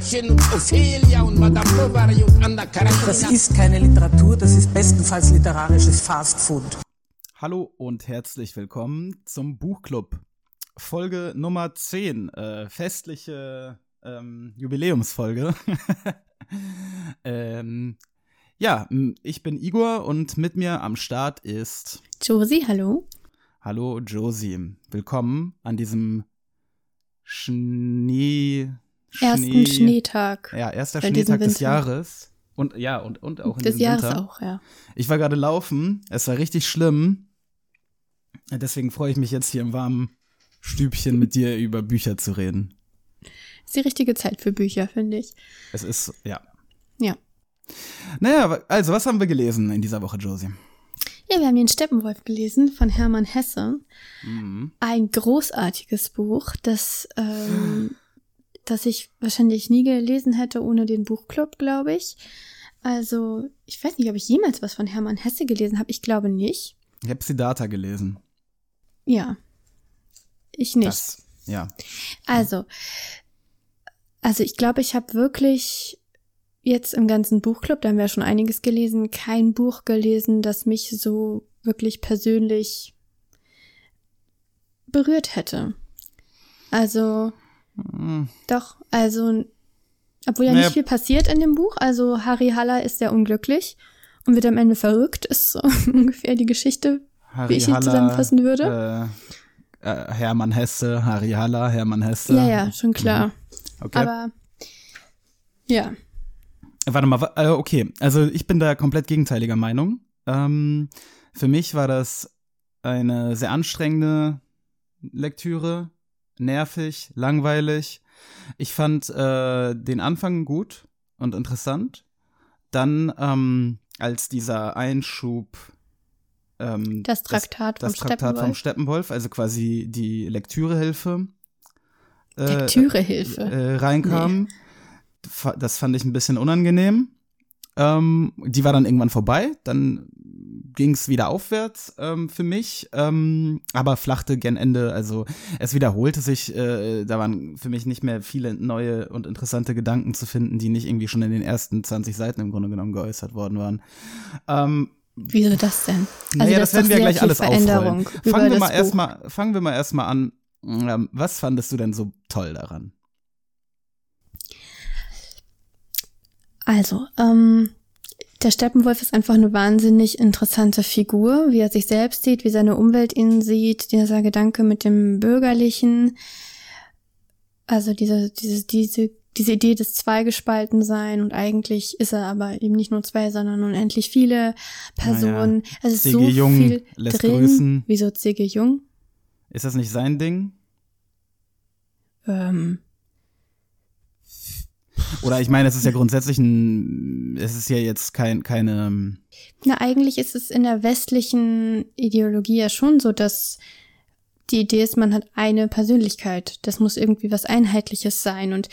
Gretchen und Ophelia und Madame Bovary und Anna Karenina. Das ist keine Literatur, das ist bestenfalls literarisches Fastfood. Hallo und herzlich willkommen zum Buchclub. Folge Nummer 10, äh, festliche ähm, Jubiläumsfolge. ähm, ja, ich bin Igor und mit mir am Start ist Josie, hallo. Hallo Josie, willkommen an diesem Schnee ersten Schnee, Schneetag. Ja, erster Schneetag des Jahres. Und ja, und, und auch in Des Jahres Winter. auch, ja. Ich war gerade laufen, es war richtig schlimm. Deswegen freue ich mich jetzt hier im warmen Stübchen mit dir über Bücher zu reden. Ist die richtige Zeit für Bücher, finde ich. Es ist, ja. Ja. Naja, also, was haben wir gelesen in dieser Woche, Josie? Ja, wir haben den Steppenwolf gelesen von Hermann Hesse. Mhm. Ein großartiges Buch, das ähm, das ich wahrscheinlich nie gelesen hätte ohne den Buchclub, glaube ich. Also, ich weiß nicht, ob ich jemals was von Hermann Hesse gelesen habe. Ich glaube nicht. Ich habe Siddhartha gelesen. Ja. Ich nicht. Das, ja. Also, also ich glaube, ich habe wirklich jetzt im ganzen Buchclub, da haben wir ja schon einiges gelesen, kein Buch gelesen, das mich so wirklich persönlich berührt hätte. Also, hm. Doch, also, obwohl ja naja. nicht viel passiert in dem Buch. Also, Harry Haller ist sehr unglücklich und wird am Ende verrückt, ist so ungefähr die Geschichte, Harry wie ich sie zusammenfassen würde. Äh, äh, Hermann Hesse, Harry Haller, Hermann Hesse. Ja, ja, schon klar. Mhm. Okay. Aber, ja. Warte mal, äh, okay. Also, ich bin da komplett gegenteiliger Meinung. Ähm, für mich war das eine sehr anstrengende Lektüre nervig, langweilig. Ich fand äh, den Anfang gut und interessant. Dann, ähm, als dieser Einschub ähm, das Traktat, das, das vom, Traktat Steppenwolf. vom Steppenwolf, also quasi die Lektürehilfe. Äh, Lektürehilfe. Äh, reinkam. Nee. Das fand ich ein bisschen unangenehm. Ähm, die war dann irgendwann vorbei. Dann ging es wieder aufwärts ähm, für mich, ähm, aber flachte gen Ende. Also es wiederholte sich. Äh, da waren für mich nicht mehr viele neue und interessante Gedanken zu finden, die nicht irgendwie schon in den ersten 20 Seiten im Grunde genommen geäußert worden waren. Ähm, Wieso das denn? Also naja, das, das werden wir gleich alles aufrollen. Fangen wir mal erstmal, fangen wir mal erstmal an. Ähm, was fandest du denn so toll daran? Also, ähm, der Steppenwolf ist einfach eine wahnsinnig interessante Figur, wie er sich selbst sieht, wie seine Umwelt ihn sieht, dieser Gedanke mit dem Bürgerlichen, also diese, diese, diese, diese Idee des Zweigespaltensein und eigentlich ist er aber eben nicht nur zwei, sondern unendlich viele Personen. Naja. Es ist C.G. so Jung viel lässt drin. grüßen. Wieso C.G. Jung? Ist das nicht sein Ding? Ähm, oder ich meine, es ist ja grundsätzlich ein, es ist ja jetzt kein, keine. Na, eigentlich ist es in der westlichen Ideologie ja schon so, dass die Idee ist, man hat eine Persönlichkeit. Das muss irgendwie was Einheitliches sein. Und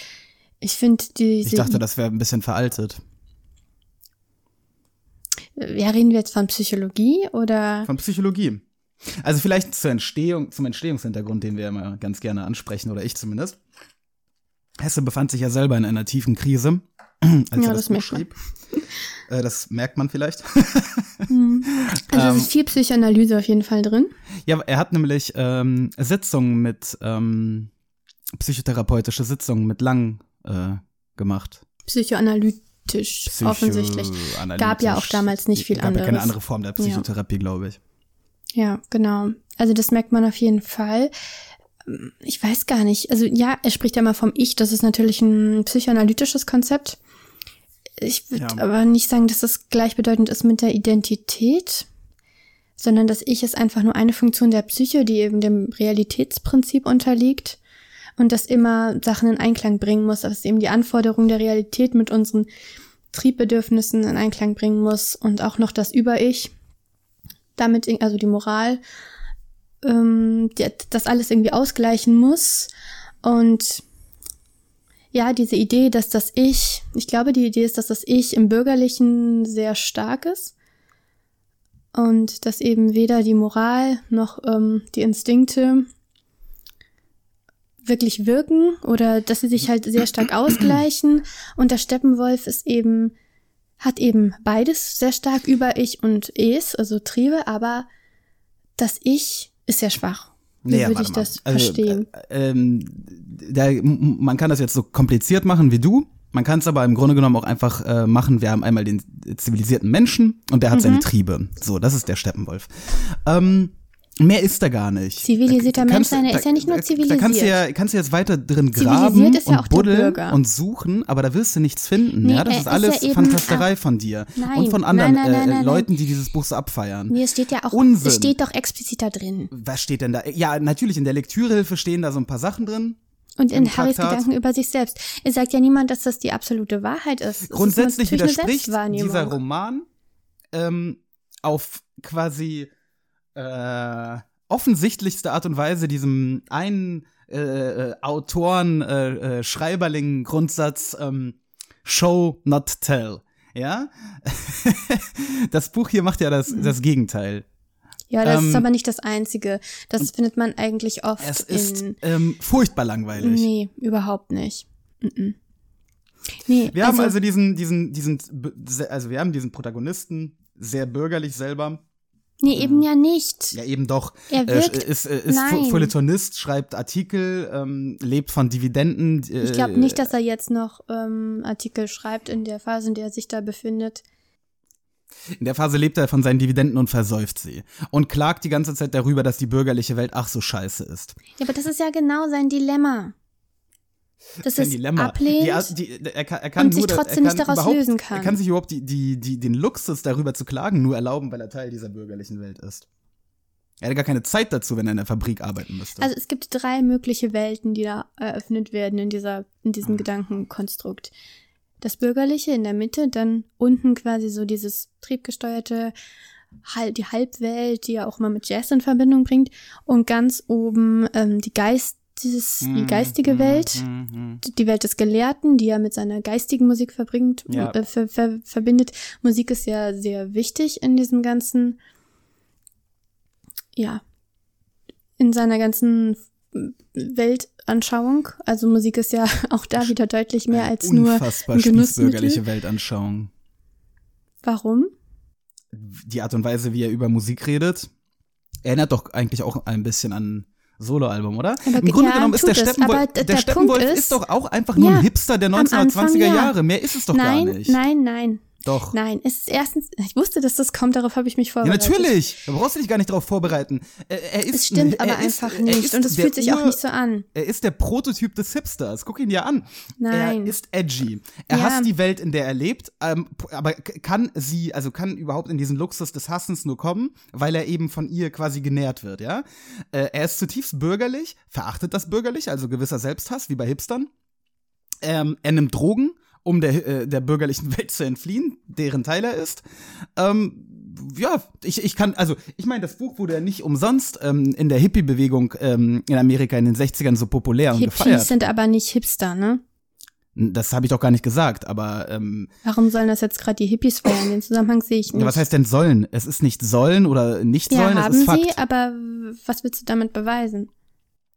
ich finde die. Ich dachte, das wäre ein bisschen veraltet. Ja, reden wir jetzt von Psychologie oder? Von Psychologie. Also vielleicht zur Entstehung, zum Entstehungshintergrund, den wir immer ganz gerne ansprechen, oder ich zumindest. Hesse befand sich ja selber in einer tiefen Krise, als ja, er das, das schrieb. Äh, das merkt man vielleicht. Mhm. Also es ist viel Psychoanalyse auf jeden Fall drin. Ja, er hat nämlich ähm, Sitzungen mit, ähm, psychotherapeutische Sitzungen mit Lang äh, gemacht. Psychoanalytisch, Psycho offensichtlich. Gab ja auch damals nicht viel gab anderes. Ja keine andere Form der Psychotherapie, ja. glaube ich. Ja, genau. Also das merkt man auf jeden Fall ich weiß gar nicht. Also ja, er spricht ja mal vom Ich. Das ist natürlich ein psychoanalytisches Konzept. Ich würde ja. aber nicht sagen, dass das gleichbedeutend ist mit der Identität, sondern das Ich ist einfach nur eine Funktion der Psyche, die eben dem Realitätsprinzip unterliegt. und das immer Sachen in Einklang bringen muss, dass eben die Anforderungen der Realität mit unseren Triebbedürfnissen in Einklang bringen muss und auch noch das Über-Ich, damit, also die Moral, ähm, das alles irgendwie ausgleichen muss. Und ja, diese Idee, dass das Ich, ich glaube, die Idee ist, dass das Ich im Bürgerlichen sehr stark ist. Und dass eben weder die Moral noch ähm, die Instinkte wirklich wirken oder dass sie sich halt sehr stark ausgleichen. Und der Steppenwolf ist eben hat eben beides sehr stark über Ich und Es, also Triebe, aber das Ich ist sehr schwach. Wie Naja, würde ich mal. das Also, verstehen? Äh, ähm, da, man kann das jetzt so kompliziert machen wie du. Man kann es aber im Grunde genommen auch einfach äh, machen. Wir haben einmal den zivilisierten Menschen und der hat Mhm. seine Triebe. So, das ist der Steppenwolf. Ähm, mehr ist da gar nicht. Zivilisierter Da- Mensch sein, er ist ja nicht nur Da kannst du zivilisiert. ja, kannst du jetzt weiter drin Zivilisiert graben ist ja und buddeln und suchen, aber da wirst du nichts finden. Nee, ja, das er ist alles ja Fantasterei auch- von dir Nein, und von anderen nein, nein, äh, Leuten, die dieses Buch so abfeiern. Mir steht ja auch, Unsinn. es steht doch explizit da drin. Was steht denn da? Ja, natürlich in der Lektürehilfe stehen da so ein paar Sachen drin. Und in Harrys Traktat. Gedanken über sich selbst. Es sagt ja niemand, dass das die absolute Wahrheit ist. Grundsätzlich ist widerspricht dieser Roman ähm, auf quasi äh, offensichtlichste Art und Weise diesem einen äh, äh, Autoren äh, äh, Schreiberling Grundsatz ähm, Show not tell. Ja, das Buch hier macht ja das, das Gegenteil. Ja, das Ähm, ist aber nicht das Einzige. Das findet man eigentlich oft Es ist in. ähm, furchtbar langweilig. Nee, überhaupt nicht. Mm-mm. Nee, Wir haben also diesen, diesen, diesen, also wir haben diesen Protagonisten, sehr bürgerlich selber. Nee, eben ja nicht. Ja, eben doch. Er Äh, wirkt- ist äh, ist Nein. Fe- Feuilletonist, schreibt Artikel, ähm, lebt von Dividenden. Äh, Ich glaube nicht, dass er jetzt noch ähm, Artikel schreibt in der Phase, in der er sich da befindet. In der Phase lebt er von seinen Dividenden und versäuft sie. Und klagt die ganze Zeit darüber, dass die bürgerliche Welt ach so scheiße ist. Ja, aber das ist ja genau sein Dilemma. Das ist Dilemma. ablehnt. Die, die, er er kann und sich nur, trotzdem er nicht daraus lösen kann. Er kann sich überhaupt die, die, die, den Luxus darüber zu klagen nur erlauben, weil er Teil dieser bürgerlichen Welt ist. Er hätte gar keine Zeit dazu, wenn er in der Fabrik arbeiten müsste. Also es gibt drei mögliche Welten, die da eröffnet werden in dieser, in diesem Mhm. Gedankenkonstrukt. Das Bürgerliche in der Mitte, dann unten quasi so dieses triebgesteuerte, die Halbwelt, die er auch mal mit Jazz in Verbindung bringt, und ganz oben ähm, die Geist, dieses, die Mhm, geistige Welt, die Welt des Gelehrten, die er mit seiner geistigen Musik verbringt, Ja. äh, ver, ver, verbindet. Musik ist ja sehr wichtig in diesem ganzen, ja, in seiner ganzen Weltanschauung. Also Musik ist ja auch da wieder deutlich mehr als nur ein Genussmittel. Weltanschauung. Warum? Die Art und Weise, wie er über Musik redet, erinnert doch eigentlich auch ein bisschen an Soloalbum, oder? Aber Im Grunde ja, genommen ist der Steppenwolf, der der Steppenwolf ist, ist- doch auch einfach nur Ja, ein Hipster der am 1920er Anfang, ja. Jahre. Mehr ist es doch nein, gar nicht. nein, nein. Doch. Nein, es ist erstens, ich wusste, dass das kommt, darauf habe ich mich Ja, vorbereitet. natürlich. Da brauchst du dich gar nicht drauf vorbereiten. Er, er ist, Es stimmt er aber ist, einfach nicht ist und es fühlt sich auch Ur- nicht so an. Er ist der Prototyp des Hipsters. Guck ihn dir an. Nein. Er ist edgy. Er Ja. hasst die Welt, in der er lebt, ähm, aber kann sie, also kann überhaupt in diesen Luxus des Hassens nur kommen, weil er eben von ihr quasi genährt wird, ja? Äh, er ist zutiefst bürgerlich, verachtet das bürgerlich, also gewisser Selbsthass, wie bei Hipstern. Ähm, er nimmt Drogen, um der, äh, der bürgerlichen Welt zu entfliehen, deren Teil er ist. Ähm, ja, ich, ich kann, also ich meine, das Buch wurde ja nicht umsonst ähm, in der Hippie-Bewegung ähm, in Amerika in den 60ern so populär und gefeiert. Hippies sind aber nicht Hipster, ne? Das habe ich doch gar nicht gesagt, aber ähm, Warum sollen das jetzt gerade die Hippies feiern? Den Zusammenhang sehe ich nicht. ja, was heißt denn sollen? Es ist nicht sollen oder nicht ja, sollen, haben es ist sie, Fakt. aber was willst du damit beweisen?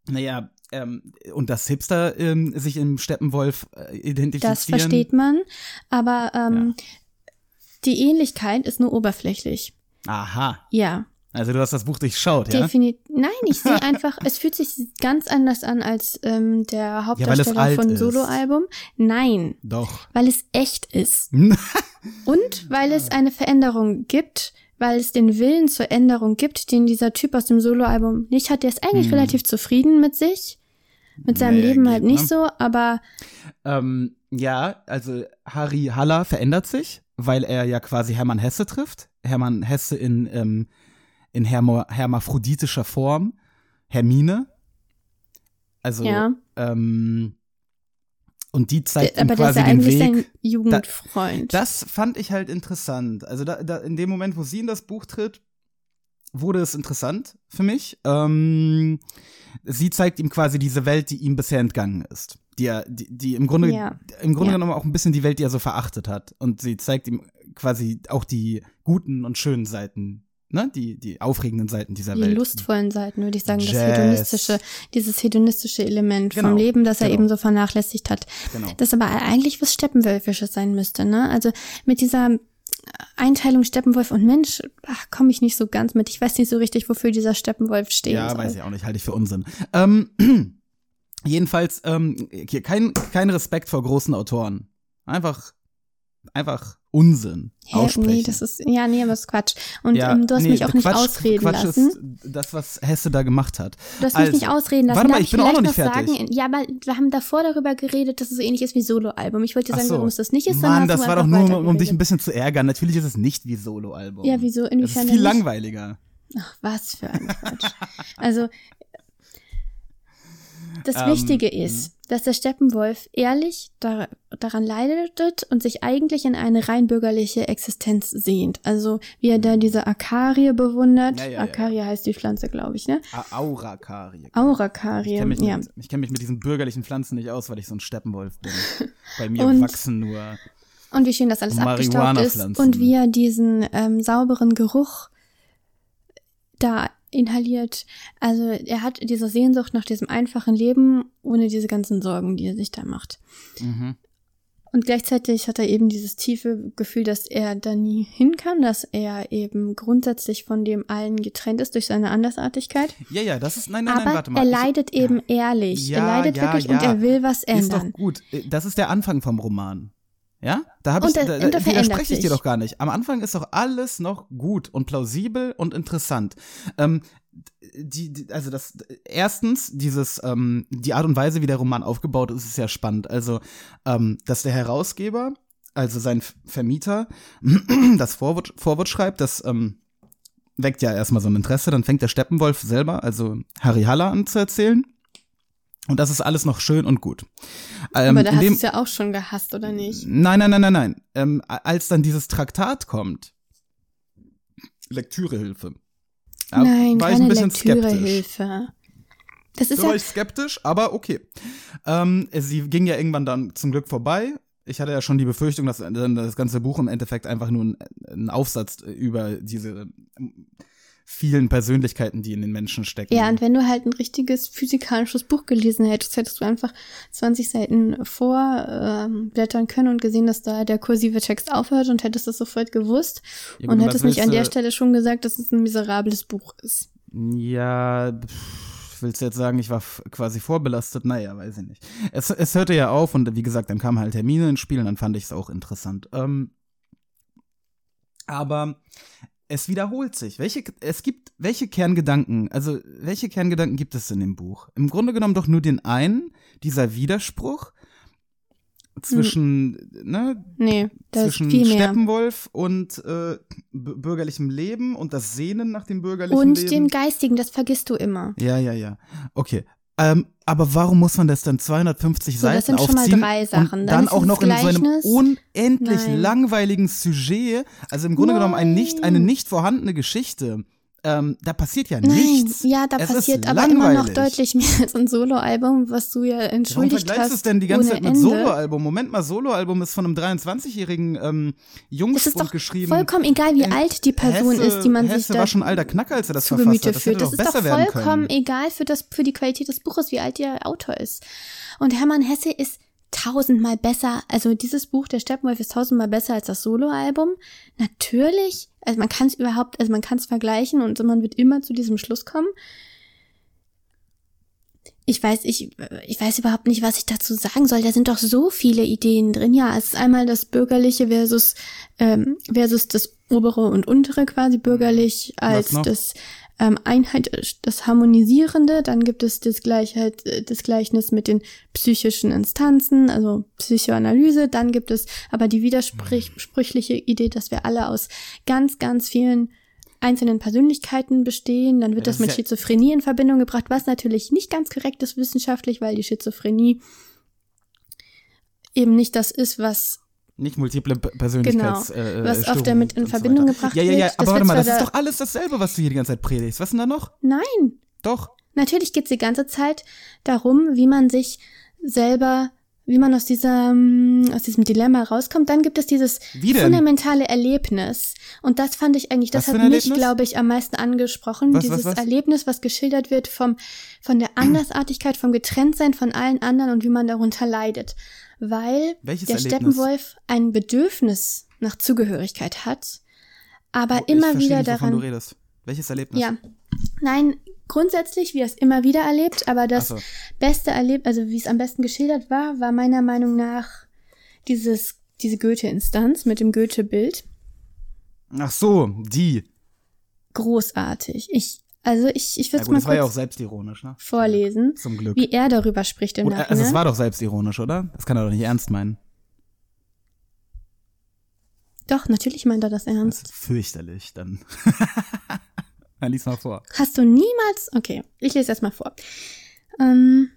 Naja, ähm, und dass Hipster ähm, sich im Steppenwolf äh, identifizieren. Das versteht man, aber ähm, die Ähnlichkeit ist nur oberflächlich. Aha. Ja, Also du hast das Buch durchschaut, ja? definitiv. Nein, ich sehe einfach, es fühlt sich ganz anders an als ähm, der Hauptdarsteller alt von. Soloalbum. Nein, Doch. weil es echt ist. Und weil es eine Veränderung gibt, weil es den Willen zur Änderung gibt, den dieser Typ aus dem Soloalbum nicht hat. Der ist eigentlich Hm. relativ zufrieden mit sich, mit seinem Naja, Leben halt nicht ne? so, aber ähm, ja, also Harry Haller verändert sich, weil er ja quasi Hermann Hesse trifft. Hermann Hesse in, ähm, in hermo hermaphroditischer Form. Hermine. Also, Ja. ähm, und die zeigt ihm Aber der ist quasi ja den eigentlich Weg. sein Jugendfreund. Das fand ich halt interessant. Also da, da in dem Moment, wo sie in das Buch tritt, wurde es interessant für mich. Ähm, sie zeigt ihm quasi diese Welt, die ihm bisher entgangen ist. Die, er, die, die im Grunde, Ja. im Grunde Ja. genommen auch ein bisschen die Welt, die er so verachtet hat. Und sie zeigt ihm quasi auch die guten und schönen Seiten, ne? Die, die aufregenden Seiten dieser die Welt. lustvollen Seiten, würde ich sagen, das Jazz. hedonistische, dieses hedonistische Element Genau, vom Leben, das er genau. eben so vernachlässigt hat. Genau. Das aber eigentlich was Steppenwölfisches sein müsste, ne? Also mit dieser Einteilung Steppenwolf und Mensch, komme ich nicht so ganz mit. Ich weiß nicht so richtig, wofür dieser Steppenwolf stehen Ja, soll. weiß ich auch nicht, halte ich für Unsinn. Ähm, jedenfalls, ähm, hier kein, kein Respekt vor großen Autoren. Einfach, einfach Unsinn aussprechen. nee, das ist, ja, nee, aber das ist Quatsch. Und ja, ähm, du hast nee, mich auch nicht Quatsch, ausreden Quatsch lassen. ist das, was Hesse da gemacht hat. Du hast Also, mich nicht ausreden lassen. Warte mal, Darf ich bin auch noch nicht fertig. Sagen, ja, aber wir haben davor darüber geredet, dass es so ähnlich ist wie Soloalbum. Ich wollte dir sagen, so. warum es das nicht ist. Mann, das war doch nur, um dich weitergeredet. ein bisschen zu ärgern. Natürlich ist es nicht wie Soloalbum. Ja, wieso? Es ist Inwiefern viel langweiliger. Ach, was für ein Quatsch. also, das Ähm, Wichtige ist, dass der Steppenwolf ehrlich da, daran leidet und sich eigentlich in eine rein bürgerliche Existenz sehnt. Also, wie er da diese Akarie bewundert. Ja, ja, ja, Akarie heißt die Pflanze, glaube ich, ne? A- Aurakarie. Ich Aurakarie, kenne mich, ja. mit- ich kenn mich mit diesen bürgerlichen Pflanzen nicht aus, weil ich so ein Steppenwolf bin. Bei mir Und- wachsen nur. Und wie schön das alles abgestaubt ist und wie er diesen ähm, sauberen Geruch da inhaliert. Also er hat diese Sehnsucht nach diesem einfachen Leben ohne diese ganzen Sorgen, die er sich da macht. Mhm. Und gleichzeitig hat er eben dieses tiefe Gefühl, dass er da nie hin kann, dass er eben grundsätzlich von dem allen getrennt ist durch seine Andersartigkeit. Ja, ja, das ist. Nein, nein, nein, Aber warte mal. er Ich- leidet eben ehrlich. Ja, er leidet ja, wirklich ja. und er will was Ist doch ändern. gut. Das ist der Anfang vom Roman. Ja? Da habe ich, da, da verändert widerspreche ich dir doch gar nicht. Am Anfang ist doch alles noch gut und plausibel und interessant. Ähm, die, die, also das, erstens, dieses, ähm, die Art und Weise, wie der Roman aufgebaut ist, ist ja spannend. Also, ähm, dass der Herausgeber, also sein Vermieter, das Vorwort, Vorwort schreibt, das, ähm, weckt ja erstmal so ein Interesse, dann fängt der Steppenwolf selber, also Harry Haller an zu erzählen. Und das ist alles noch schön und gut. Ähm, Aber da hast du es ja auch schon gehasst, oder nicht? Nein, nein, nein, nein, nein. Ähm, als dann dieses Traktat kommt, Lektürehilfe. da Nein, war ich keine ein bisschen skeptisch. Lektürehilfe. Das ist Da ja war ich skeptisch, aber okay. Ähm, sie ging ja irgendwann dann zum Glück vorbei. Ich hatte ja schon die Befürchtung, dass dann das ganze Buch im Endeffekt einfach nur ein, ein Aufsatz über diese vielen Persönlichkeiten, die in den Menschen stecken. Ja, und wenn du halt ein richtiges physikalisches Buch gelesen hättest, hättest du einfach 20 Seiten vorblättern können und gesehen, dass da der kursive Text aufhört und hättest das sofort gewusst Ja, gut, und hättest mich an der Stelle schon gesagt, dass es ein miserables Buch ist. Ja, pff, willst du jetzt sagen, ich war quasi vorbelastet? Naja, weiß ich nicht. Es, es hörte ja auf und wie gesagt, dann kamen halt Termine ins Spiel und dann fand ich es auch interessant. Ähm, aber es wiederholt sich. Welche, es gibt, welche Kerngedanken, also welche Kerngedanken gibt es in dem Buch? Im Grunde genommen doch nur den einen, dieser Widerspruch zwischen, ne, Nee, zwischen. Steppenwolf und äh, bürgerlichem Leben und das Sehnen nach dem bürgerlichen Und Leben. dem Geistigen, das vergisst du immer. Ja, ja, ja. Okay. Ähm, aber warum muss man das dann 250 So, das Seiten sind schon mal aufziehen drei Sachen. und Dann auch noch in so einem unendlich Nein. langweiligen Sujet, also im Grunde genommen ein nicht, eine Nein. nicht vorhandene Geschichte. Ähm, da passiert ja Nein, nichts. ja, da Es passiert aber immer noch langweilig. deutlich mehr als ein Soloalbum, was du ja Warum entschuldigt vergleichst du hast. es denn die ganze Zeit mit. Soloalbum? Moment mal, Soloalbum ist von einem 23-jährigen ähm, Jungspund doch geschrieben. vollkommen egal, wie alt die Person Hesse, ist, die man Hesse sich da war schon alter Knacker, als er das zu verfasst hat. Das hätte führt. Das ist doch vollkommen egal für, das, für die Qualität des Buches, wie alt der Autor ist. Und Hermann Hesse ist tausendmal besser, also dieses Buch, der Steppenwolf, ist tausendmal besser als das Soloalbum. Natürlich, also man kann es überhaupt, also man kann es vergleichen und man wird immer zu diesem Schluss kommen. Ich weiß, ich, ich weiß überhaupt nicht, was ich dazu sagen soll. Da sind doch so viele Ideen drin. Ja, es ist einmal das Bürgerliche versus, ähm, versus das obere und untere quasi bürgerlich als das ähm, Einheit, das Harmonisierende. Dann gibt es das Gleichheit, äh, das Gleichnis mit den psychischen Instanzen, also Psychoanalyse. Dann gibt es aber die widersprüchliche Idee, dass wir alle aus ganz, ganz vielen einzelnen Persönlichkeiten bestehen. Dann wird das das, mit ja- Schizophrenie in Verbindung gebracht, was natürlich nicht ganz korrekt ist wissenschaftlich, weil die Schizophrenie eben nicht das ist, was Nicht multiple Persönlichkeits Genau, äh, was oft damit in so Verbindung weiter. gebracht Ja, ja, ja, wird. Aber warte wird mal, das ist da- doch alles dasselbe, was du hier die ganze Zeit predigst. Was ist denn da noch? Nein, Doch. Natürlich geht es die ganze Zeit darum, wie man sich selber, wie man aus diesem, aus diesem Dilemma rauskommt. Dann gibt es dieses fundamentale Erlebnis. Und das fand ich eigentlich, das Was hat mich, glaube ich, am meisten angesprochen. Was, dieses was? Erlebnis, was geschildert wird vom, von der Andersartigkeit, vom Getrenntsein von allen anderen und wie man darunter leidet. Weil Welches der Erlebnis? Steppenwolf ein Bedürfnis nach Zugehörigkeit hat, aber ich immer wieder nicht, daran du redest. Welches Erlebnis? ja. Nein, grundsätzlich, wie er es immer wieder erlebt, aber das so. beste erlebt, also wie es am besten geschildert war, war meiner Meinung nach dieses, diese Goethe-Instanz mit dem Goethe-Bild. Ach so, die. Großartig. Ich, also ich, ich Ja würde es gut, mal das war ja auch selbstironisch, ne? vorlesen, Zum Glück. wie er darüber spricht im Oder, Nachhinein. also es war doch selbstironisch, oder? Das kann er doch nicht ernst meinen. Doch, natürlich meint er das Das ernst. ist fürchterlich, dann. dann lies mal vor. Hast du niemals. Okay, ich lese erst mal vor. Ähm,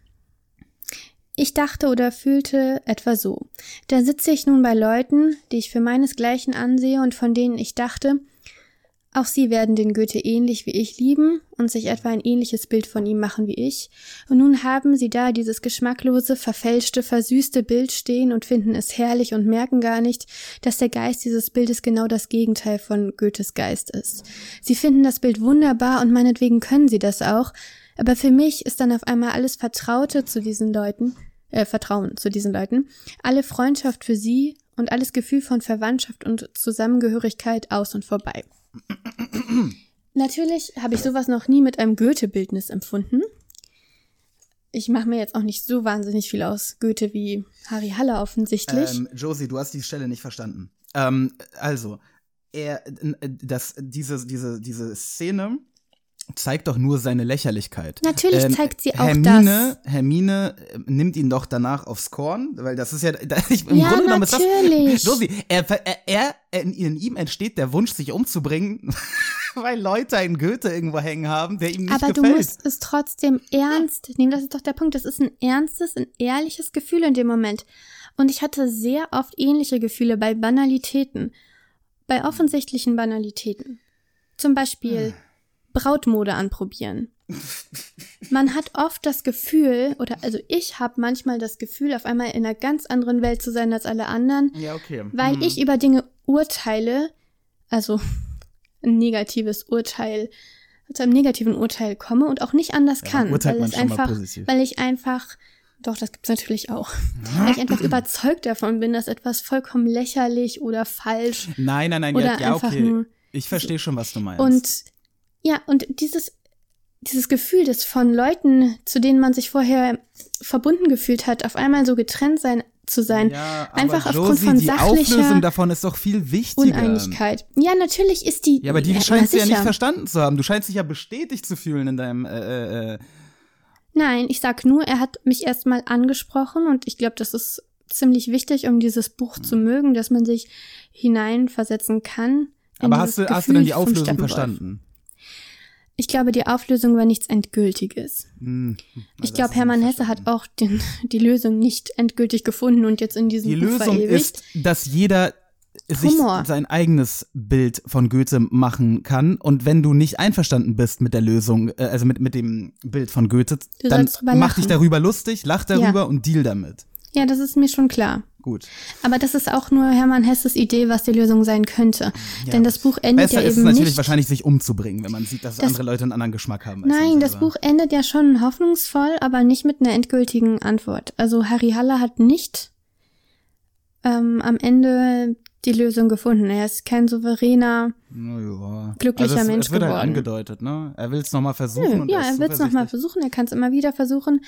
ich dachte oder fühlte etwa so. Da sitze ich nun bei Leuten, die ich für meinesgleichen ansehe und von denen ich dachte, auch sie werden den Goethe ähnlich wie ich lieben und sich etwa ein ähnliches Bild von ihm machen wie ich. Und nun haben sie da dieses geschmacklose, verfälschte, versüßte Bild stehen und finden es herrlich und merken gar nicht, dass der Geist dieses Bildes genau das Gegenteil von Goethes Geist ist. Sie finden das Bild wunderbar und meinetwegen können sie das auch, aber für mich ist dann auf einmal alles Vertraute zu diesen Leuten, äh, Vertrauen zu diesen Leuten, alle Freundschaft für sie und alles Gefühl von Verwandtschaft und Zusammengehörigkeit aus und vorbei. Natürlich habe ich sowas noch nie mit einem Goethe-Bildnis empfunden. Ich mache mir jetzt auch nicht so wahnsinnig viel aus Goethe wie Harry Haller offensichtlich. Ähm, Josie, du hast die Stelle nicht verstanden. Ähm, also, er, äh, das, diese, diese, diese Szene zeigt doch nur seine Lächerlichkeit. Natürlich zeigt sie auch Hermine, Hermine äh, nimmt ihn doch danach aufs Korn, weil das ist ja, da, ich, im Ja, Grunde genommen ist das, natürlich. Josie, er, er, er, in, ihm entsteht der Wunsch, sich umzubringen, weil Leute einen Goethe irgendwo hängen haben, der ihm nicht Aber du gefällt. musst es trotzdem ernst nehmen. Das ist doch der Punkt. Das ist ein ernstes, ein ehrliches Gefühl in dem Moment. Und ich hatte sehr oft ähnliche Gefühle bei Banalitäten. Bei offensichtlichen Banalitäten. Zum Beispiel Brautmode anprobieren. Man hat oft das Gefühl, oder also ich habe manchmal das Gefühl, auf einmal in einer ganz anderen Welt zu sein als alle anderen, ja, okay. weil Hm. ich über Dinge urteile, also ein negatives Urteil, zu einem negativen Urteil komme und auch nicht anders Ja, kann, urteilt weil man schon mal einfach, positiv. weil ich einfach, doch, das gibt's natürlich auch, weil ich einfach überzeugt davon bin, dass etwas vollkommen lächerlich oder falsch Nein, nein, nein, oder ja, ja okay. nur Ich verstehe schon, was du meinst. und ja, und dieses, dieses Gefühl, das von Leuten, zu denen man sich vorher verbunden gefühlt hat, auf einmal so getrennt sein zu sein, ja, einfach aufgrund Josie, von die sachlicher Auflösung davon ist doch viel wichtiger. Uneinigkeit. Ja, natürlich ist die. Ja, aber die na scheinst du ja nicht verstanden zu haben. Du scheinst dich ja bestätigt zu fühlen in deinem äh, äh, Nein, ich sag nur, er hat mich erstmal angesprochen und ich glaube, das ist ziemlich wichtig, um dieses Buch zu mögen, dass man sich hineinversetzen kann. Aber hast du, hast du denn die Auflösung verstanden? Ich glaube, die Auflösung war nichts Endgültiges. Hm. Ich das glaube, Hermann Hesse hat auch den, die Lösung nicht endgültig gefunden und jetzt in diesem Die Buch Lösung verewigt. ist, dass jeder sich Humor. sein eigenes Bild von Goethe machen kann. Und wenn du nicht einverstanden bist mit der Lösung, äh, also mit, mit dem Bild von Goethe, Du dann mach dich lachen. darüber lustig, lach darüber und deal damit. Ja, das ist mir schon klar. Gut. Aber das ist auch nur Hermann Hesses Idee, was die Lösung sein könnte. Denn das Buch endet Besser ja ist es eben natürlich nicht. wahrscheinlich, sich umzubringen, wenn man sieht, dass Das- andere Leute einen anderen Geschmack haben. Nein, das. Buch endet ja schon hoffnungsvoll, aber nicht mit einer endgültigen Antwort. Also Harry Haller hat nicht ähm, am Ende die Lösung gefunden. Er ist kein souveräner. Ja. glücklicher also es, Mensch es wird halt geworden. angedeutet, ne? Er will es nochmal versuchen. Und ja, er wird es nochmal versuchen, er kann es immer wieder versuchen.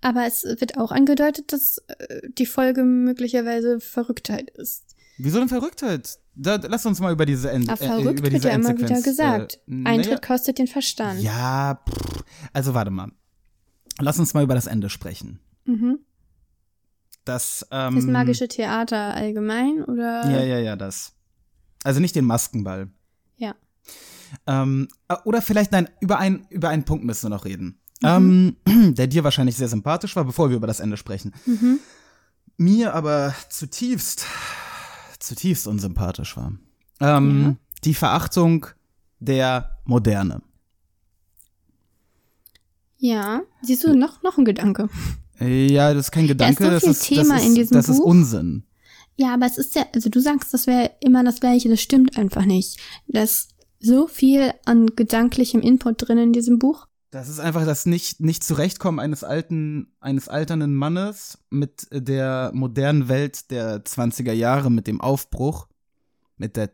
Aber es wird auch angedeutet, dass äh, die Folge möglicherweise Verrücktheit ist. Wieso denn Verrücktheit? Da, lass uns mal über diese End Aber äh, verrückt über wird diese ja immer wieder Endsequenz, gesagt. Äh, Eintritt kostet den Verstand. Ja, pff, also warte mal. Lass uns mal über das Ende sprechen. Mhm. Das, ähm, Das magische Theater allgemein oder? Ja, ja, ja, das. Also nicht den Maskenball. Ja. Ähm, äh, oder vielleicht, nein, über, ein, über einen Punkt müssen wir noch reden. Ähm, der dir wahrscheinlich sehr sympathisch war, bevor wir über das Ende sprechen. Mir aber zutiefst, zutiefst unsympathisch war. Ähm, Die Verachtung der Moderne. Ja, siehst du, noch, noch ein Gedanke. Ja, das ist kein Gedanke, so das, ist, Thema das, in ist, diesem das ist Buch. Unsinn. Ja, aber es ist ja, also du sagst, das wäre immer das Gleiche, das stimmt einfach nicht. Da ist so viel an gedanklichem Input drin in diesem Buch. Das ist einfach das nicht, nicht zurechtkommen eines alten, eines alternden Mannes mit der modernen Welt der 20er Jahre, mit dem Aufbruch, mit der,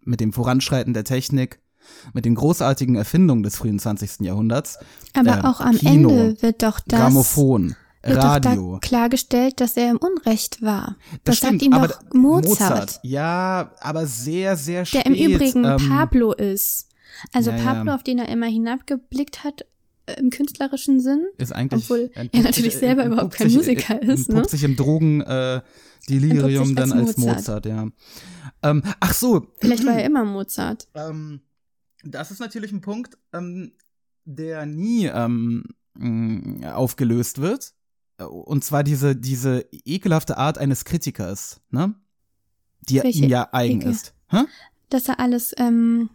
mit dem Voranschreiten der Technik, mit den großartigen Erfindungen des frühen 20. Jahrhunderts. Aber Äh, auch am Kino, Ende wird doch das Grammophon, wird Radio. doch da klargestellt, dass er im Unrecht war. Das, sagt stimmt, ihm aber doch Mozart, Ja, aber sehr, sehr der spät. im Übrigen ähm, Pablo ist. Also ja, ja. Pablo, auf den er immer hinabgeblickt hat, äh, im künstlerischen Sinn. ist eigentlich Obwohl er natürlich sich- selber überhaupt kein sich- Musiker ist, ne? sich im Drogen äh, dann als Mozart, Mozart. ja. Ähm, ach so, Vielleicht war er immer Mozart. ähm, das ist natürlich ein Punkt, ähm, der nie ähm, mh, aufgelöst wird. Äh, Und zwar diese, diese ekelhafte Art eines Kritikers, ne? Die Welche ihm ja eigen Ekel? ist. Hä? dass er alles, ähm,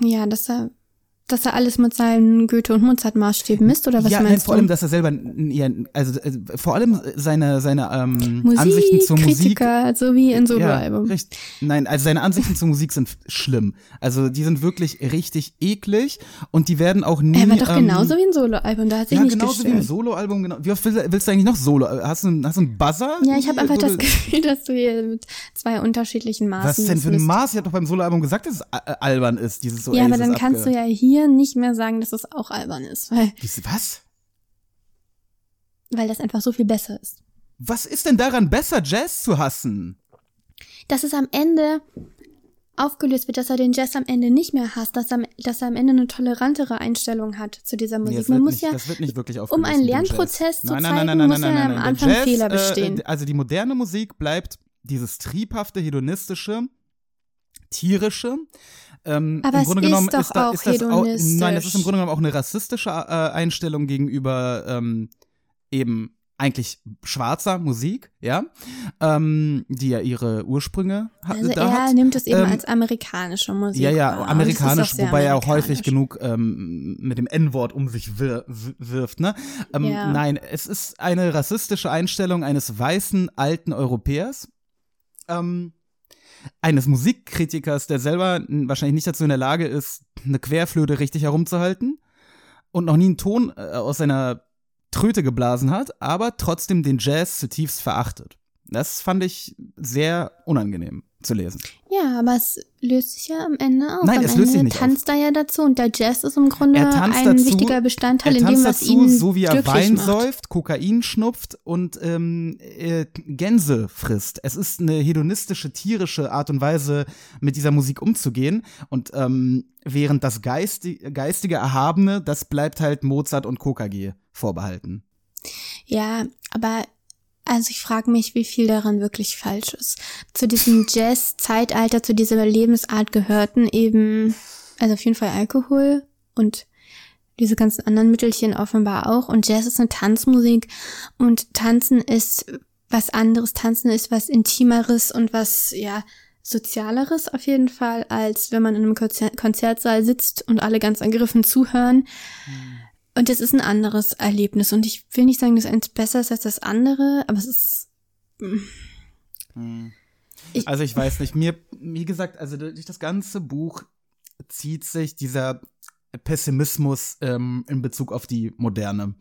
ja, dass er, dass er alles mit seinen Goethe- und Mozart-Maßstäben misst, oder was ja, nein, meinst vor du? allem, dass er selber, ja, also äh, vor allem seine, seine ähm, Musik, Ansichten zur Musik Kritiker, so wie in Soloalbum. Ja, richtig. Nein, also seine Ansichten zur Musik sind schlimm. Also die sind wirklich richtig eklig und die werden auch nie. er war doch ähm, genauso wie ein Soloalbum, da hat sich Ja, nicht genauso wie im gestört. Soloalbum. Genau. Wie oft willst, du eigentlich noch Solo? Hast du, einen- hast du einen Buzzer? Ja, ich habe einfach das Gefühl, dass du hier mit zwei unterschiedlichen Maßen Was denn für ein. Maß? Ich hab doch beim Soloalbum gesagt, dass es albern ist, dieses Ja, aber dann kannst du ja hier nicht mehr sagen, dass es auch albern ist, weil, Was? weil das einfach so viel besser ist. Was ist denn daran besser, Jazz zu hassen? Dass es am Ende aufgelöst wird, dass er den Jazz am Ende nicht mehr hasst, dass er, dass er am Ende eine tolerantere Einstellung hat zu dieser Nee, Musik. das, Man wird muss nicht, ja, das wird nicht wirklich um aufgelöst einen mit dem Lernprozess zu nein, zeigen, nein, nein, nein, muss ja am. Anfang Jazz, Fehler äh, bestehen. also die moderne Musik bleibt dieses triebhafte, hedonistische, tierische. Ähm, Aber im es Grunde ist genommen doch ist, da, auch ist das auch, nein, das ist im Grunde genommen auch eine rassistische äh, Einstellung gegenüber ähm, eben eigentlich schwarzer Musik, ja, ähm, die ja ihre Ursprünge ha Also da er hat. nimmt es eben Ähm, als amerikanische Musik. Ja, ja, amerikanisch, ist wobei er auch häufig genug ähm, mit dem N-Wort um sich wir wirft, ne? Ähm, Ja. Nein, es ist eine rassistische Einstellung eines weißen, alten Europäers, ähm, eines Musikkritikers, der selber wahrscheinlich nicht dazu in der Lage ist, eine Querflöte richtig herumzuhalten und noch nie einen Ton äh, aus seiner Tröte geblasen hat, aber trotzdem den Jazz zutiefst verachtet. Das fand ich sehr unangenehm zu lesen. Ja, aber es löst sich ja am Ende auf. Nein, am es Ende löst sich nicht tanzt er ja dazu und der Jazz ist im Grunde Er ein dazu- wichtiger Bestandteil er in dem, was dazu, ihn so wie er Wein macht. säuft, Kokain schnupft und ähm, äh, Gänse frisst. Es ist eine hedonistische, tierische Art und Weise, mit dieser Musik umzugehen. Und ähm, während das Geisti geistige Erhabene, das bleibt halt Mozart und KKG vorbehalten. Ja, aber also ich frage mich, wie viel daran wirklich falsch ist. Zu diesem Jazz-Zeitalter, zu dieser Lebensart gehörten eben, also auf jeden Fall Alkohol und diese ganzen anderen Mittelchen offenbar auch. Und Jazz ist eine Tanzmusik und Tanzen ist was anderes. Tanzen ist was Intimeres und was, ja, Sozialeres auf jeden Fall, als wenn man in einem Konzer Konzertsaal sitzt und alle ganz ergriffen zuhören. Und es ist ein anderes Erlebnis. Und ich will nicht sagen, dass eins besser ist als das andere, aber es ist. Ich- Also ich weiß nicht, mir, wie gesagt, also durch das ganze Buch zieht sich dieser Pessimismus ähm, in Bezug auf die Moderne.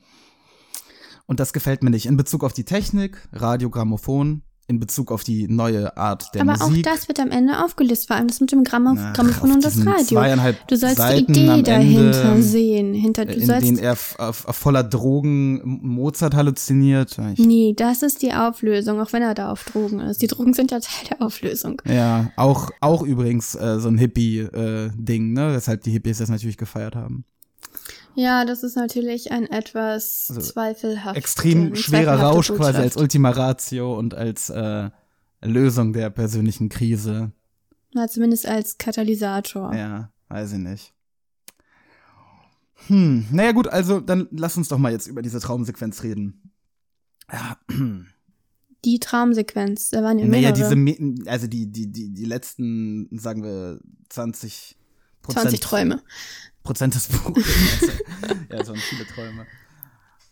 Und das gefällt mir nicht. In Bezug auf die Technik, Radiogrammophon, in Bezug auf die neue Art der aber Musik. auch das wird am Ende aufgelöst, vor allem das mit dem Grammophon auf und das Radio. Du sollst Seiten die Idee dahinter Ende, sehen. Hinter, du in sollst. denen er voller Drogen Mozart halluziniert. Ich, nee, das ist die Auflösung, auch wenn er da auf Drogen ist. Die Drogen sind ja Teil der Auflösung. Ja, auch, auch übrigens äh, so ein Hippie-Ding, ne? Weshalb die Hippies das natürlich gefeiert haben. Ja, das ist natürlich ein etwas Also, zweifelhaft. Extrem äh, schwerer Rausch quasi als Botschaft. Ultima Ratio und als äh, Lösung der persönlichen Krise. Na, zumindest als Katalysator. Ja, weiß ich nicht. Hm, naja gut, also dann lass uns doch mal jetzt über diese Traumsequenz reden. Ja, Die Traumsequenz, da waren ja naja, mehrere. diese, Me- also die, die, die, die letzten, sagen wir, 20 Prozent. 20 Träume. Prozent des Buches. Ja, es waren viele Träume.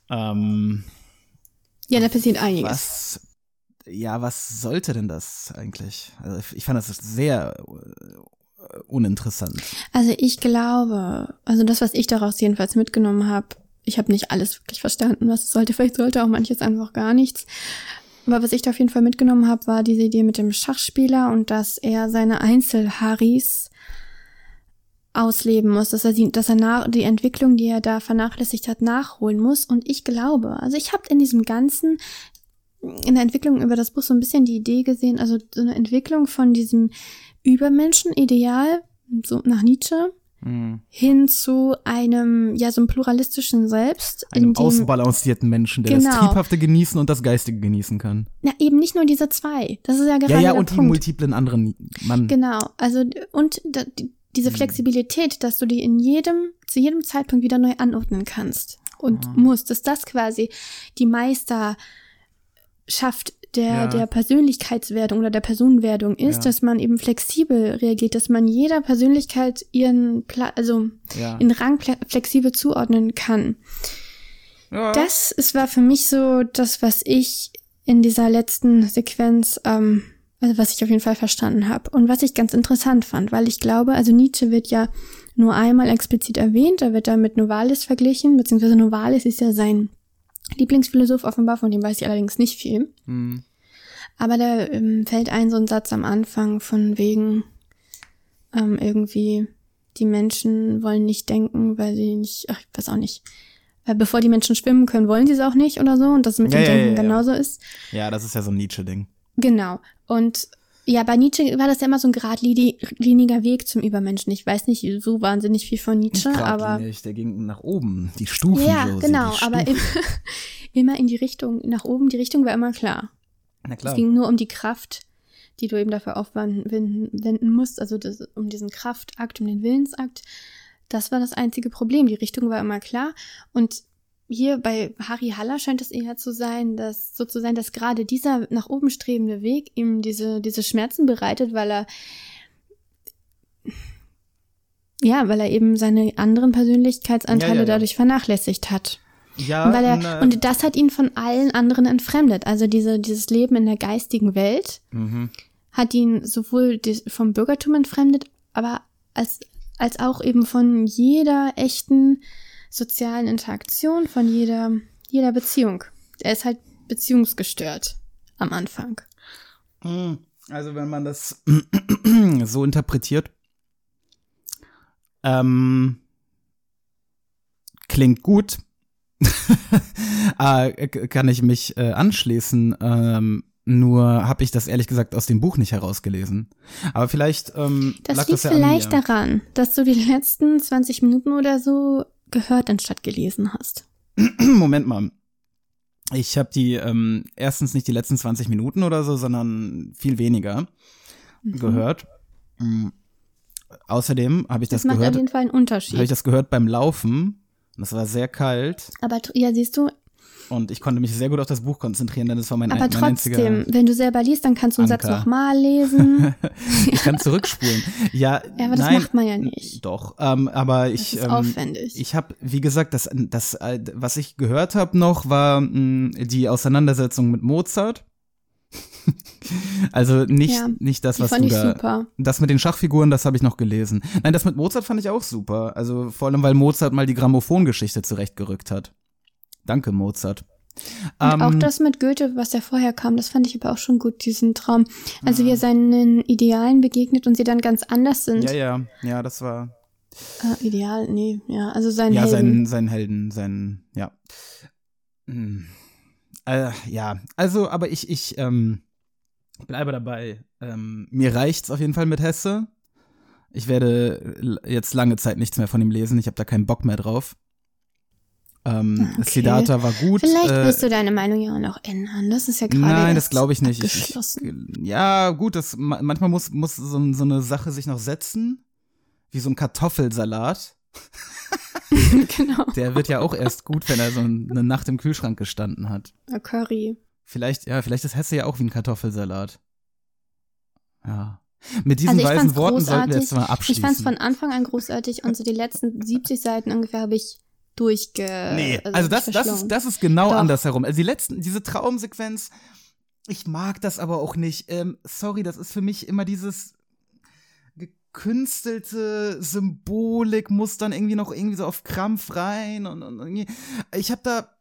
Ähm, Ja, da passiert einiges. was, ja, was sollte denn das eigentlich? Also ich fand das sehr äh, uninteressant. Also ich glaube, also das, was ich daraus jedenfalls mitgenommen habe, ich habe nicht alles wirklich verstanden, was es sollte. Vielleicht sollte auch manches einfach gar nichts. Aber was ich da auf jeden Fall mitgenommen habe, war diese Idee mit dem Schachspieler und dass er seine Einzelharris ausleben muss, dass er, sie, dass er nach, die Entwicklung, die er da vernachlässigt hat, nachholen muss. Und ich glaube, also ich habe in diesem ganzen, in der Entwicklung über das Buch so ein bisschen die Idee gesehen, also so eine Entwicklung von diesem Übermenschen-Ideal, so nach Nietzsche, Hm. hin zu einem, ja, so einem pluralistischen Selbst, Einem in dem, ausbalancierten Menschen, der das Genau. Triebhafte genießen und das Geistige genießen kann. na, eben nicht nur diese zwei. Das ist ja gerade Ja, ja, der und die Punkt. multiplen anderen Mann. Genau, also und da, die, diese Flexibilität, dass du die in jedem, zu jedem Zeitpunkt wieder neu anordnen kannst und Ah. musst, dass das quasi die Meisterschaft der, Ja. der Persönlichkeitswerdung oder der Personenwerdung ist, Ja. dass man eben flexibel reagiert, dass man jeder Persönlichkeit ihren Pla also Ja. in Rang flexibel zuordnen kann. ja. Das ist, war für mich so das, was ich in dieser letzten Sequenz, ähm, also was ich auf jeden Fall verstanden habe. Und was ich ganz interessant fand, weil ich glaube, also Nietzsche wird ja nur einmal explizit erwähnt, er wird da mit Novalis verglichen, beziehungsweise Novalis ist ja sein Lieblingsphilosoph offenbar, von dem weiß ich allerdings nicht viel. Hm. Aber da ähm, fällt ein so ein Satz am Anfang von wegen ähm, irgendwie, die Menschen wollen nicht denken, weil sie nicht, ach, ich weiß auch nicht. Bevor die Menschen schwimmen können, wollen sie es auch nicht oder so. Und das mit Ja, dem ja, Denken ja. genauso ist. ja, das ist ja so ein Nietzsche-Ding. Genau. Und ja, bei Nietzsche war das ja immer so ein geradliniger Weg zum Übermenschen. Ich weiß nicht so wahnsinnig viel von Nietzsche, aber der ging nach oben. Die Stufen, ja, Josie, genau. die Aber Stufen. im, immer in die Richtung nach oben. Die Richtung war immer klar. Na klar. Es ging nur um die Kraft, die du eben dafür aufwenden wenden musst, also das, um diesen Kraftakt, um den Willensakt. Das war das einzige Problem. Die Richtung war immer klar. Und hier bei Harry Haller scheint es eher zu sein, dass so zu sein, dass gerade dieser nach oben strebende Weg ihm diese, diese Schmerzen bereitet, weil er ja, weil er eben seine anderen Persönlichkeitsanteile Ja, ja, ja. dadurch vernachlässigt hat. ja, Weil er, na, und das hat ihn von allen anderen entfremdet. Also diese, dieses Leben in der geistigen Welt mhm. hat ihn sowohl vom Bürgertum entfremdet, aber als, als auch eben von jeder echten sozialen Interaktion, von jeder, jeder Beziehung. Er ist halt beziehungsgestört am Anfang. Hm, Also wenn man das so interpretiert, ähm, klingt gut. äh, kann ich mich äh, anschließen. Ähm, nur habe ich das ehrlich gesagt aus dem Buch nicht herausgelesen. Aber vielleicht ähm, Das lag liegt das ja vielleicht daran, dass du die letzten 20 Minuten oder so gehört anstatt gelesen hast. Moment mal. Ich habe die ähm, erstens nicht die letzten 20 Minuten oder so, sondern viel weniger Mhm. gehört. Mm. Außerdem habe ich Das, das, macht auf gehört, jeden Fall einen Unterschied. habe ich das gehört beim Laufen. Es war sehr kalt aber ja, siehst du, und ich konnte mich sehr gut auf das Buch konzentrieren, denn es war mein, aber mein trotzdem, wenn du selber liest, dann kannst du einen Satz Anker. nochmal lesen. Ich kann zurückspulen. Ja, Ja, aber das nein, macht man ja nicht. Doch, ähm, aber Das ich, ist ähm, aufwendig. ich habe, wie gesagt, das, das, äh, was ich gehört habe noch, war mh, die Auseinandersetzung mit Mozart. also nicht, Ja, nicht das, was fand du ich da. super. Das mit den Schachfiguren, das habe ich noch gelesen. Nein, das mit Mozart fand ich auch super. Also vor allem, weil Mozart mal die Grammophongeschichte zurechtgerückt hat. Danke, Mozart. Und Ähm, auch das mit Goethe, was ja vorher kam, das fand ich aber auch schon gut, diesen Traum. Also wie er seinen Idealen begegnet und sie dann ganz anders sind. Ja, ja, ja, das war. Äh, Ideal, nee, ja, also sein ja, Helden. sein, sein Helden, sein, ja. Hm. Äh, ja, also, aber ich, ich, ähm, bleibe dabei. Ähm, mir reicht's auf jeden Fall mit Hesse. Ich werde jetzt lange Zeit nichts mehr von ihm lesen. Ich habe da keinen Bock mehr drauf. Ähm, Okay. Siddhartha war gut. Vielleicht äh, wirst du deine Meinung ja auch noch ändern. Das ist ja gerade. Nein, das glaube ich nicht. Ich, ich, ja, gut, das, ma- manchmal muss, muss so, so eine Sache sich noch setzen. Wie so ein Kartoffelsalat. genau. Der wird ja auch erst gut, wenn er so eine Nacht im Kühlschrank gestanden hat. Ja, Curry. Vielleicht, ja, vielleicht ist Hesse ja auch wie ein Kartoffelsalat. Ja. Mit diesen Also ich weisen Worten sollten wir großartig. jetzt mal Ich abschließen. fand es von Anfang an großartig und so die letzten 70 Seiten ungefähr habe ich durchge. Nee, also das, das, ist, das ist genau Doch. andersherum. Also die letzten, diese Traumsequenz, ich mag das aber auch nicht. Ähm, sorry, das ist für mich immer dieses gekünstelte Symbolik, muss dann irgendwie noch irgendwie so auf Krampf rein und, und irgendwie. Ich habe da.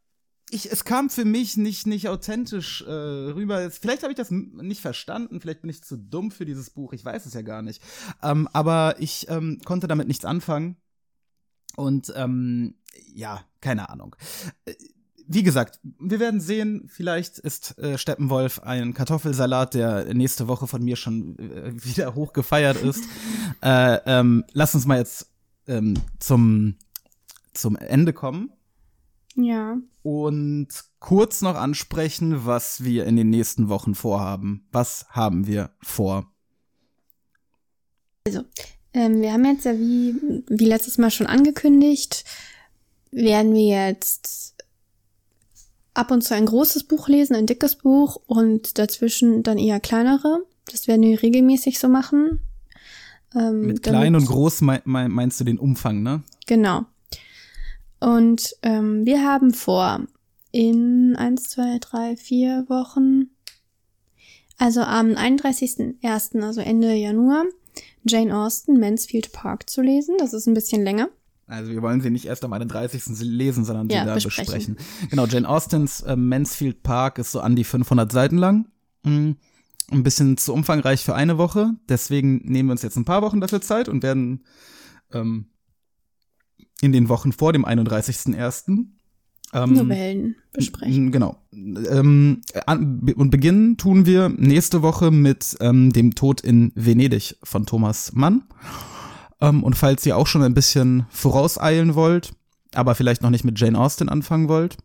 Ich, es kam für mich nicht, nicht authentisch äh, rüber. Vielleicht habe ich das nicht verstanden, vielleicht bin ich zu dumm für dieses Buch, ich weiß es ja gar nicht. Ähm, aber ich ähm, konnte damit nichts anfangen. Und ähm, ja, keine Ahnung. Äh, Wie gesagt, wir werden sehen, vielleicht ist äh, Steppenwolf ein Kartoffelsalat, der nächste Woche von mir schon äh, wieder hoch gefeiert ist. äh, ähm, lass uns mal jetzt ähm, zum, zum Ende kommen Ja. und kurz noch ansprechen, was wir in den nächsten Wochen vorhaben. Was haben wir vor? Ähm, wir haben jetzt ja wie, wie letztes Mal schon angekündigt, werden wir jetzt ab und zu ein großes Buch lesen, ein dickes Buch und dazwischen dann eher kleinere. Das werden wir regelmäßig so machen. Ähm, Mit klein und groß mei- mei- meinst du den Umfang, ne? Genau. Und ähm, wir haben vor, in eins, zwei, drei, vier Wochen, also am 31.01., also Ende Januar, Jane Austen, Mansfield Park zu lesen. Das ist ein bisschen länger. Also wir wollen sie nicht erst am 31. lesen, sondern sie Ja, da besprechen. besprechen. Genau, Jane Austens äh, Mansfield Park ist so an die 500 Seiten lang. Mm, Ein bisschen zu umfangreich für eine Woche. Deswegen nehmen wir uns jetzt ein paar Wochen dafür Zeit und werden ähm, in den Wochen vor dem 31.01. Ähm, Novellen besprechen. Genau. Ähm, und beginnen tun wir nächste Woche mit ähm, dem Tod in Venedig von Thomas Mann. Ähm, und falls ihr auch schon ein bisschen vorauseilen wollt, aber vielleicht noch nicht mit Jane Austen anfangen wollt,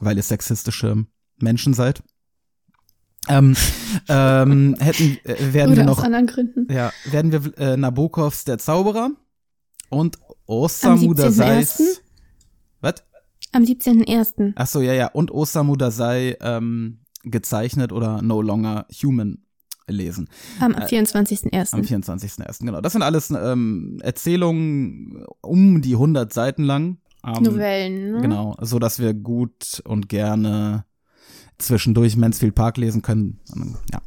weil ihr sexistische Menschen seid, ähm, ähm, hätten, äh, werden Oder wir aus noch, anderen Gründen. ja, werden wir äh, Nabokovs Der Zauberer und Osamu 17.01.. Dazais. Was? Am 17.01. Ach so, ja, ja. Und Osamu Dazai ähm, gezeichnet oder No Longer Human lesen. Am 24.01. Äh, Am 24.01. Genau. Das sind alles ähm, Erzählungen um die 100 Seiten lang. Ähm, Novellen, ne? Genau. So dass wir gut und gerne zwischendurch Mansfield Park lesen können. Und, Ja.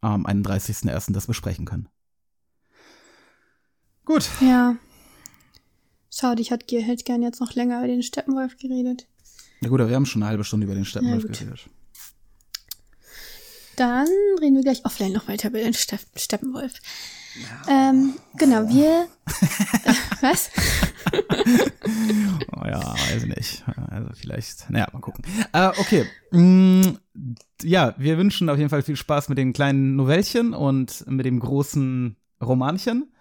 Am 31.01. das besprechen können. Gut. Ja. Schade, ich hätte hätte gern jetzt noch länger über den Steppenwolf geredet. Na gut, aber wir haben schon eine halbe Stunde über den Steppenwolf Ja, geredet. Dann reden wir gleich offline noch weiter über den Stepp Steppenwolf. Ähm, genau, wir. äh, was? Oh ja, weiß nicht. Also vielleicht, naja, mal gucken. Äh, okay. Mm, ja, wir wünschen auf jeden Fall viel Spaß mit den kleinen Novellchen und mit dem großen Romanchen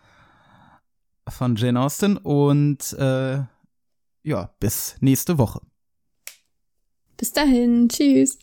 von Jane Austen und äh, ja, bis nächste Woche. Bis dahin. Tschüss.